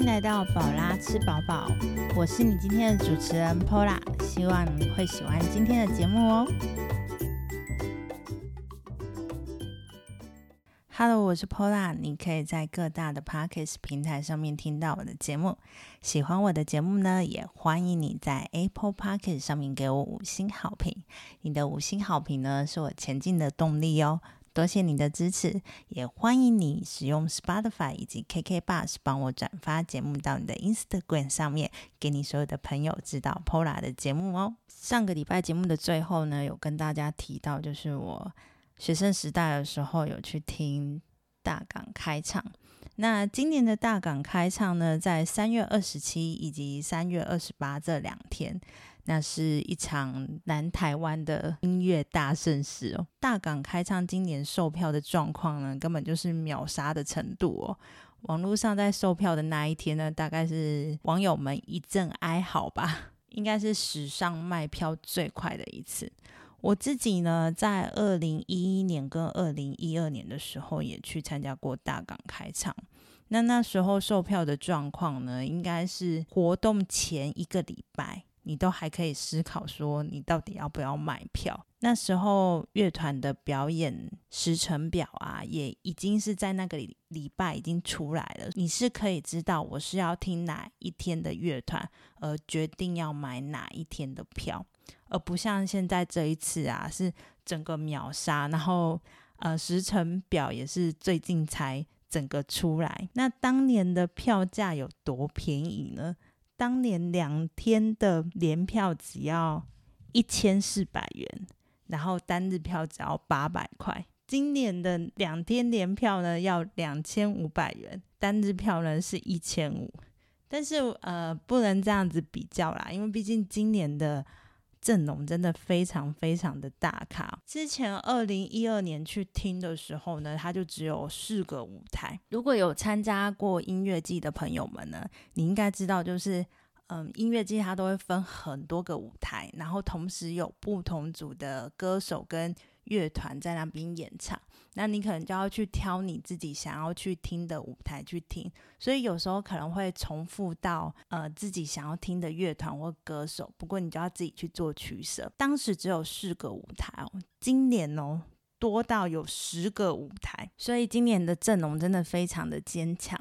迎来到宝拉吃饱饱，我是你今天的主持人 Pola，希望你会喜欢今天的节目哦。Hello，我是 Pola，你可以在各大的 Podcast 平台上面听到我的节目。喜欢我的节目呢，也欢迎你在 Apple Podcast 上面给我五星好评。你的五星好评呢，是我前进的动力哦。多谢你的支持，也欢迎你使用 Spotify 以及 KK Bus 帮我转发节目到你的 Instagram 上面，给你所有的朋友知道 Pola 的节目哦。上个礼拜节目的最后呢，有跟大家提到，就是我学生时代的时候有去听大港开唱。那今年的大港开唱呢，在三月二十七以及三月二十八这两天。那是一场南台湾的音乐大盛事哦！大港开唱今年售票的状况呢，根本就是秒杀的程度哦。网络上在售票的那一天呢，大概是网友们一阵哀嚎吧，应该是史上卖票最快的一次。我自己呢，在二零一一年跟二零一二年的时候，也去参加过大港开唱。那那时候售票的状况呢，应该是活动前一个礼拜。你都还可以思考说，你到底要不要买票？那时候乐团的表演时程表啊，也已经是在那个礼拜已经出来了。你是可以知道我是要听哪一天的乐团，而决定要买哪一天的票，而不像现在这一次啊，是整个秒杀。然后呃，时程表也是最近才整个出来。那当年的票价有多便宜呢？当年两天的联票只要一千四百元，然后单日票只要八百块。今年的两天联票呢要两千五百元，单日票呢是一千五。但是呃，不能这样子比较啦，因为毕竟今年的。阵容真的非常非常的大咖。之前二零一二年去听的时候呢，它就只有四个舞台。如果有参加过音乐季的朋友们呢，你应该知道，就是嗯，音乐季它都会分很多个舞台，然后同时有不同组的歌手跟。乐团在那边演唱，那你可能就要去挑你自己想要去听的舞台去听，所以有时候可能会重复到呃自己想要听的乐团或歌手，不过你就要自己去做取舍。当时只有四个舞台哦，今年哦多到有十个舞台，所以今年的阵容真的非常的坚强。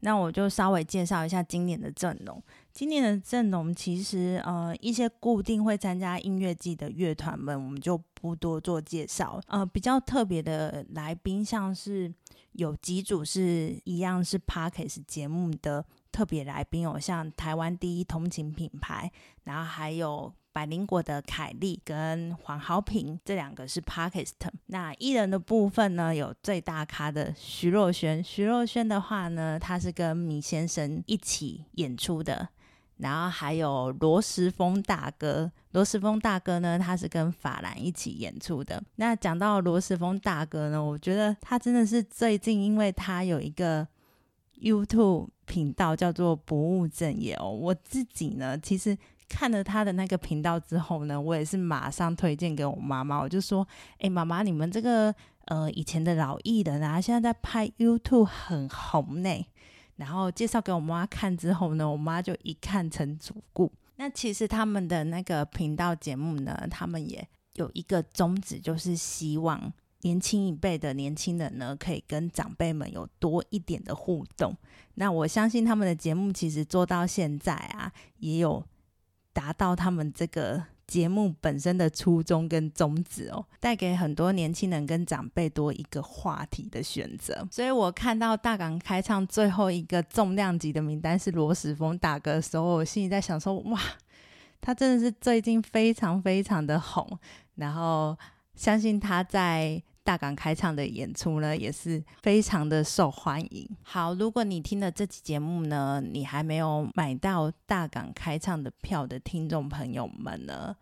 那我就稍微介绍一下今年的阵容。今年的阵容其实，呃，一些固定会参加音乐季的乐团们，我们就不多做介绍。呃，比较特别的来宾，像是有几组是一样是 Parkes 节目的特别来宾哦，像台湾第一通勤品牌，然后还有百灵果的凯莉跟黄豪平，这两个是 parkest。那艺人的部分呢，有最大咖的徐若瑄。徐若瑄的话呢，她是跟米先生一起演出的。然后还有罗时丰大哥，罗时丰大哥呢，他是跟法兰一起演出的。那讲到罗时丰大哥呢，我觉得他真的是最近，因为他有一个 YouTube 频道叫做“不务正业”哦。我自己呢，其实看了他的那个频道之后呢，我也是马上推荐给我妈妈，我就说：“哎，妈妈，你们这个呃以前的老艺人啊，现在在拍 YouTube 很红呢。”然后介绍给我妈看之后呢，我妈就一看成主顾。那其实他们的那个频道节目呢，他们也有一个宗旨，就是希望年轻一辈的年轻人呢，可以跟长辈们有多一点的互动。那我相信他们的节目其实做到现在啊，也有达到他们这个。节目本身的初衷跟宗旨哦，带给很多年轻人跟长辈多一个话题的选择。所以我看到大港开唱最后一个重量级的名单是罗时峰打歌的时候，我心里在想说：哇，他真的是最近非常非常的红。然后相信他在。大港开唱的演出呢，也是非常的受欢迎。好，如果你听了这期节目呢，你还没有买到大港开唱的票的听众朋友们呢，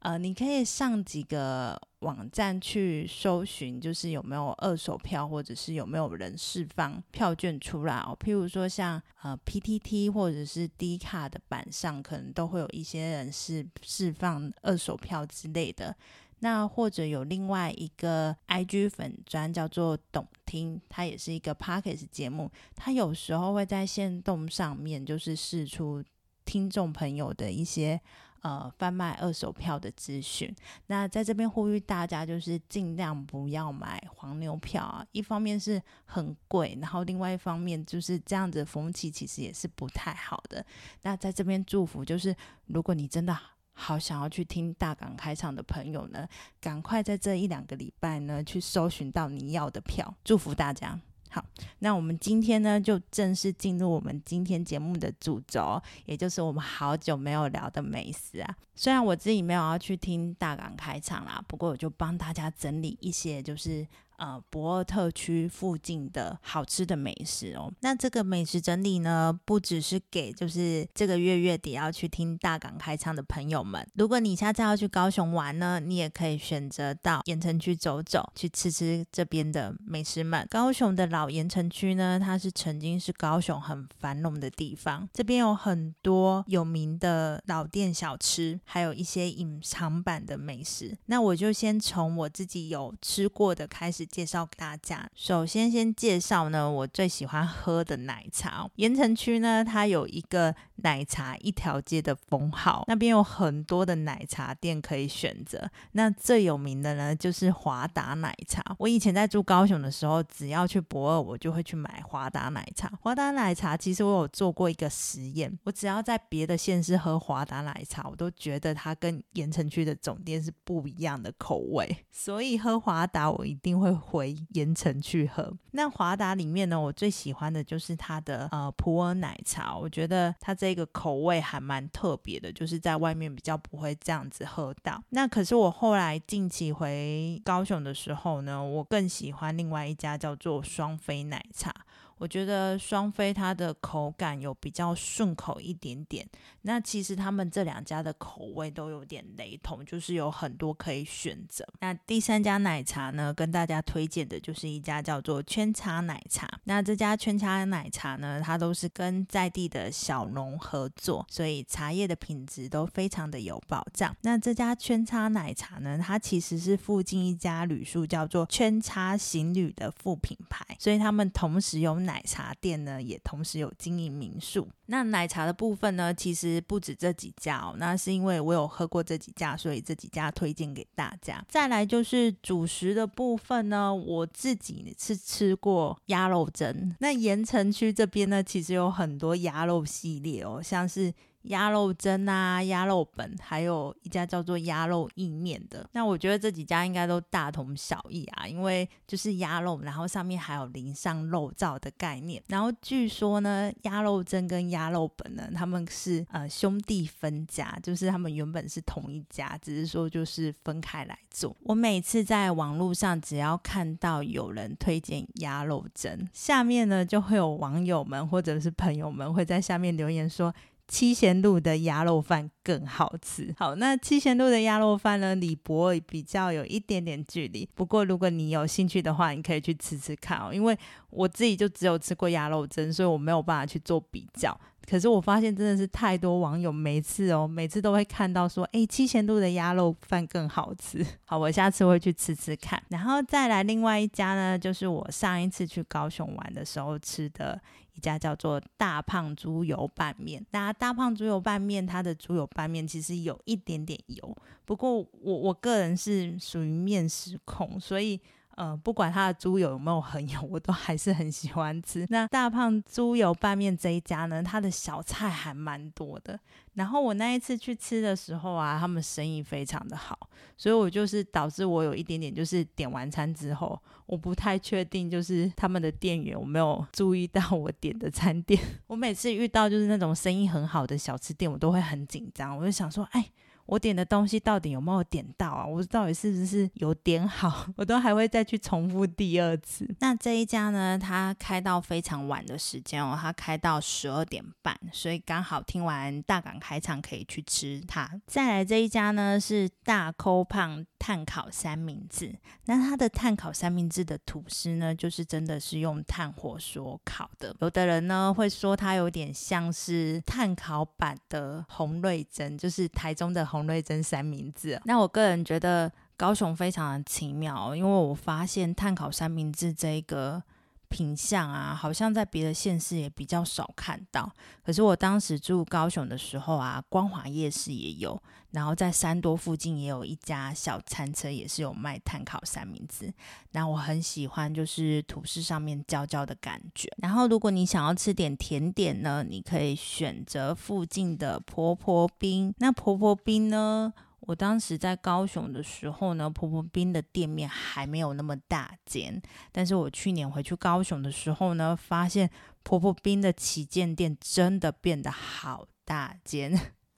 呃，你可以上几个网站去搜寻，就是有没有二手票，或者是有没有人释放票券出来哦。譬如说像呃 PTT 或者是 D 卡的板上，可能都会有一些人是释放二手票之类的。那或者有另外一个 IG 粉专叫做懂听，它也是一个 Pockets 节目，它有时候会在线动上面就是试出听众朋友的一些。呃，贩卖二手票的资讯，那在这边呼吁大家，就是尽量不要买黄牛票啊。一方面是很贵，然后另外一方面就是这样子风气其实也是不太好的。那在这边祝福，就是如果你真的好想要去听大港开场的朋友呢，赶快在这一两个礼拜呢去搜寻到你要的票，祝福大家。好，那我们今天呢，就正式进入我们今天节目的主轴，也就是我们好久没有聊的美食啊。虽然我自己没有要去听大港开场啦，不过我就帮大家整理一些，就是。呃，博尔特区附近的好吃的美食哦。那这个美食整理呢，不只是给就是这个月月底要去听大港开唱的朋友们。如果你下次要去高雄玩呢，你也可以选择到盐城区走走，去吃吃这边的美食们。高雄的老盐城区呢，它是曾经是高雄很繁荣的地方，这边有很多有名的老店小吃，还有一些隐藏版的美食。那我就先从我自己有吃过的开始。介绍给大家。首先，先介绍呢，我最喜欢喝的奶茶。盐城区呢，它有一个奶茶一条街的封号，那边有很多的奶茶店可以选择。那最有名的呢，就是华达奶茶。我以前在住高雄的时候，只要去博二，我就会去买华达奶茶。华达奶茶其实我有做过一个实验，我只要在别的县市喝华达奶茶，我都觉得它跟盐城区的总店是不一样的口味。所以喝华达，我一定会。回盐城去喝。那华达里面呢，我最喜欢的就是它的呃普洱奶茶，我觉得它这个口味还蛮特别的，就是在外面比较不会这样子喝到。那可是我后来近期回高雄的时候呢，我更喜欢另外一家叫做双飞奶茶。我觉得双飞它的口感有比较顺口一点点。那其实他们这两家的口味都有点雷同，就是有很多可以选择。那第三家奶茶呢，跟大家推荐的就是一家叫做圈茶奶茶。那这家圈茶奶茶呢，它都是跟在地的小农合作，所以茶叶的品质都非常的有保障。那这家圈茶奶茶呢，它其实是附近一家旅宿叫做圈茶行旅的副品牌，所以他们同时有。奶茶店呢，也同时有经营民宿。那奶茶的部分呢，其实不止这几家哦。那是因为我有喝过这几家，所以这几家推荐给大家。再来就是主食的部分呢，我自己是吃过鸭肉蒸。那盐城区这边呢，其实有很多鸭肉系列哦，像是。鸭肉蒸啊，鸭肉本，还有一家叫做鸭肉意面的。那我觉得这几家应该都大同小异啊，因为就是鸭肉，然后上面还有淋上肉燥的概念。然后据说呢，鸭肉蒸跟鸭肉本呢，他们是呃兄弟分家，就是他们原本是同一家，只是说就是分开来做。我每次在网络上只要看到有人推荐鸭肉蒸，下面呢就会有网友们或者是朋友们会在下面留言说。七贤路的鸭肉饭更好吃。好，那七贤路的鸭肉饭呢，离博比较有一点点距离。不过如果你有兴趣的话，你可以去吃吃看哦。因为我自己就只有吃过鸭肉蒸，所以我没有办法去做比较。可是我发现真的是太多网友每次哦，每次都会看到说，哎，七千度的鸭肉饭更好吃。好，我下次会去吃吃看。然后再来另外一家呢，就是我上一次去高雄玩的时候吃的。一家叫做大胖猪油拌面，那大胖猪油拌面，它的猪油拌面其实有一点点油，不过我我个人是属于面食控，所以。呃，不管它的猪油有没有很油，我都还是很喜欢吃。那大胖猪油拌面这一家呢，它的小菜还蛮多的。然后我那一次去吃的时候啊，他们生意非常的好，所以我就是导致我有一点点，就是点完餐之后，我不太确定，就是他们的店员有没有注意到我点的餐点。我每次遇到就是那种生意很好的小吃店，我都会很紧张，我就想说，哎。我点的东西到底有没有点到啊？我到底是不是有点好？我都还会再去重复第二次。那这一家呢，它开到非常晚的时间哦，它开到十二点半，所以刚好听完大港开场可以去吃它。再来这一家呢，是大抠胖碳烤三明治。那它的碳烤三明治的吐司呢，就是真的是用炭火所烤的。有的人呢会说它有点像是碳烤版的红瑞珍，就是台中的。红瑞珍三明治，那我个人觉得高雄非常的奇妙，因为我发现碳烤三明治这一个。品相啊，好像在别的县市也比较少看到。可是我当时住高雄的时候啊，光华夜市也有，然后在三多附近也有一家小餐车，也是有卖碳烤三明治。那我很喜欢，就是吐司上面焦焦的感觉。然后如果你想要吃点甜点呢，你可以选择附近的婆婆冰。那婆婆冰呢？我当时在高雄的时候呢，婆婆冰的店面还没有那么大间，但是我去年回去高雄的时候呢，发现婆婆冰的旗舰店真的变得好大间。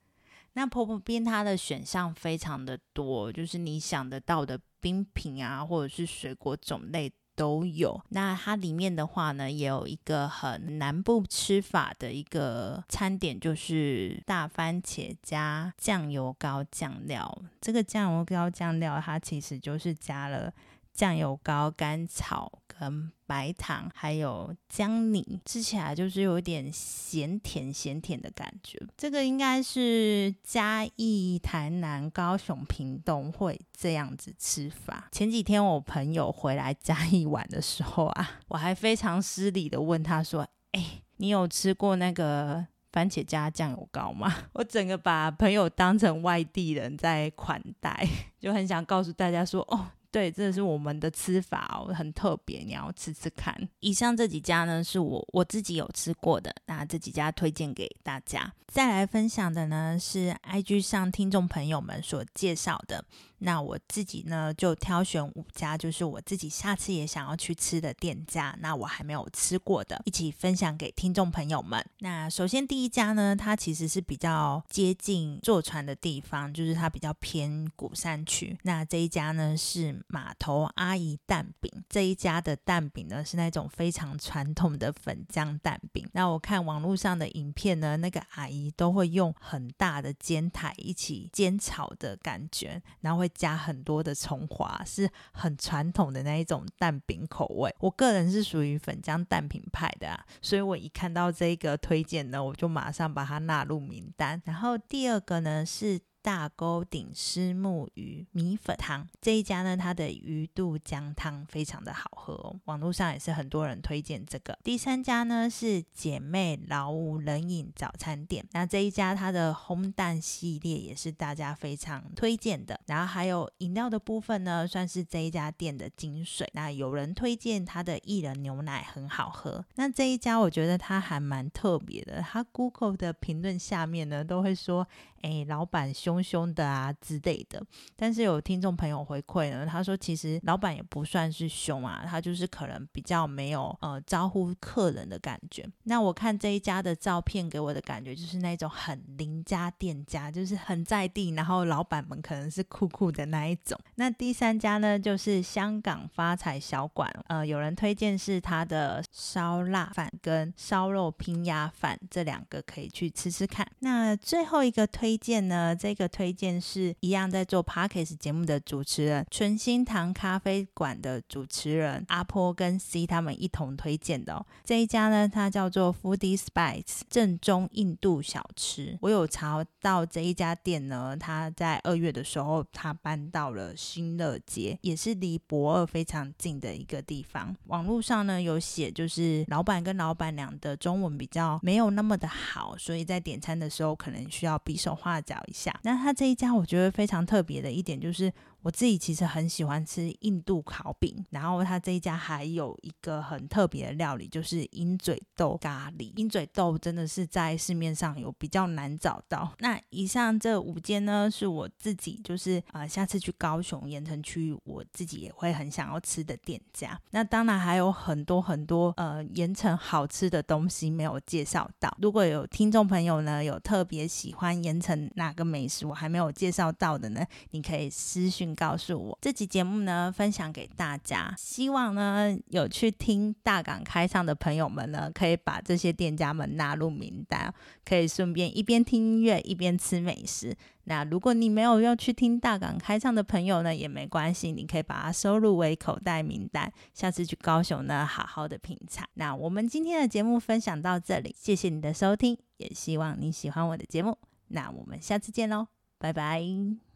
那婆婆冰它的选项非常的多，就是你想得到的冰品啊，或者是水果种类。都有。那它里面的话呢，也有一个很南部吃法的一个餐点，就是大番茄加酱油膏酱料。这个酱油膏酱料，它其实就是加了。酱油膏、甘草跟白糖，还有姜泥，吃起来就是有点咸甜咸甜的感觉。这个应该是嘉义、台南、高雄、屏东会这样子吃法。前几天我朋友回来嘉义玩的时候啊，我还非常失礼的问他说：“哎，你有吃过那个番茄加酱油膏吗？” 我整个把朋友当成外地人在款待，就很想告诉大家说：“哦。”对，这是我们的吃法哦，很特别，你要吃吃看。以上这几家呢，是我我自己有吃过的，那这几家推荐给大家。再来分享的呢，是 IG 上听众朋友们所介绍的。那我自己呢，就挑选五家，就是我自己下次也想要去吃的店家。那我还没有吃过的，一起分享给听众朋友们。那首先第一家呢，它其实是比较接近坐船的地方，就是它比较偏古山区。那这一家呢是码头阿姨蛋饼，这一家的蛋饼呢是那种非常传统的粉浆蛋饼。那我看网络上的影片呢，那个阿姨都会用很大的煎台一起煎炒的感觉，然后会。加很多的葱花，是很传统的那一种蛋饼口味。我个人是属于粉浆蛋饼派的啊，所以我一看到这个推荐呢，我就马上把它纳入名单。然后第二个呢是。大沟顶虱目鱼米粉汤这一家呢，它的鱼肚姜汤非常的好喝哦，网络上也是很多人推荐这个。第三家呢是姐妹老五冷饮早餐店，那这一家它的烘蛋系列也是大家非常推荐的。然后还有饮料的部分呢，算是这一家店的精髓。那有人推荐它的薏仁牛奶很好喝，那这一家我觉得它还蛮特别的，它 Google 的评论下面呢都会说。哎，老板凶凶的啊之类的，但是有听众朋友回馈呢，他说其实老板也不算是凶啊，他就是可能比较没有呃招呼客人的感觉。那我看这一家的照片给我的感觉就是那种很邻家店家，就是很在地，然后老板们可能是酷酷的那一种。那第三家呢，就是香港发财小馆，呃，有人推荐是他的烧腊饭跟烧肉拼鸭饭这两个可以去吃吃看。那最后一个推。推荐呢？这个推荐是一样在做 Parkes 节目的主持人，纯心堂咖啡馆的主持人阿坡跟 C 他们一同推荐的哦。这一家呢，它叫做 Foodie Spice 正宗印度小吃。我有查到这一家店呢，它在二月的时候，它搬到了新乐街，也是离博二非常近的一个地方。网络上呢有写，就是老板跟老板娘的中文比较没有那么的好，所以在点餐的时候可能需要匕首。画脚一下，那他这一家我觉得非常特别的一点就是。我自己其实很喜欢吃印度烤饼，然后他这一家还有一个很特别的料理，就是鹰嘴豆咖喱。鹰嘴豆真的是在市面上有比较难找到。那以上这五间呢，是我自己就是啊，下次去高雄盐城区域，我自己也会很想要吃的店家。那当然还有很多很多呃盐城好吃的东西没有介绍到。如果有听众朋友呢，有特别喜欢盐城哪个美食我还没有介绍到的呢，你可以私讯。告诉我，这集节目呢，分享给大家。希望呢，有去听大港开唱的朋友们呢，可以把这些店家们纳入名单，可以顺便一边听音乐一边吃美食。那如果你没有要去听大港开唱的朋友呢，也没关系，你可以把它收入为口袋名单，下次去高雄呢，好好的品尝。那我们今天的节目分享到这里，谢谢你的收听，也希望你喜欢我的节目。那我们下次见喽，拜拜。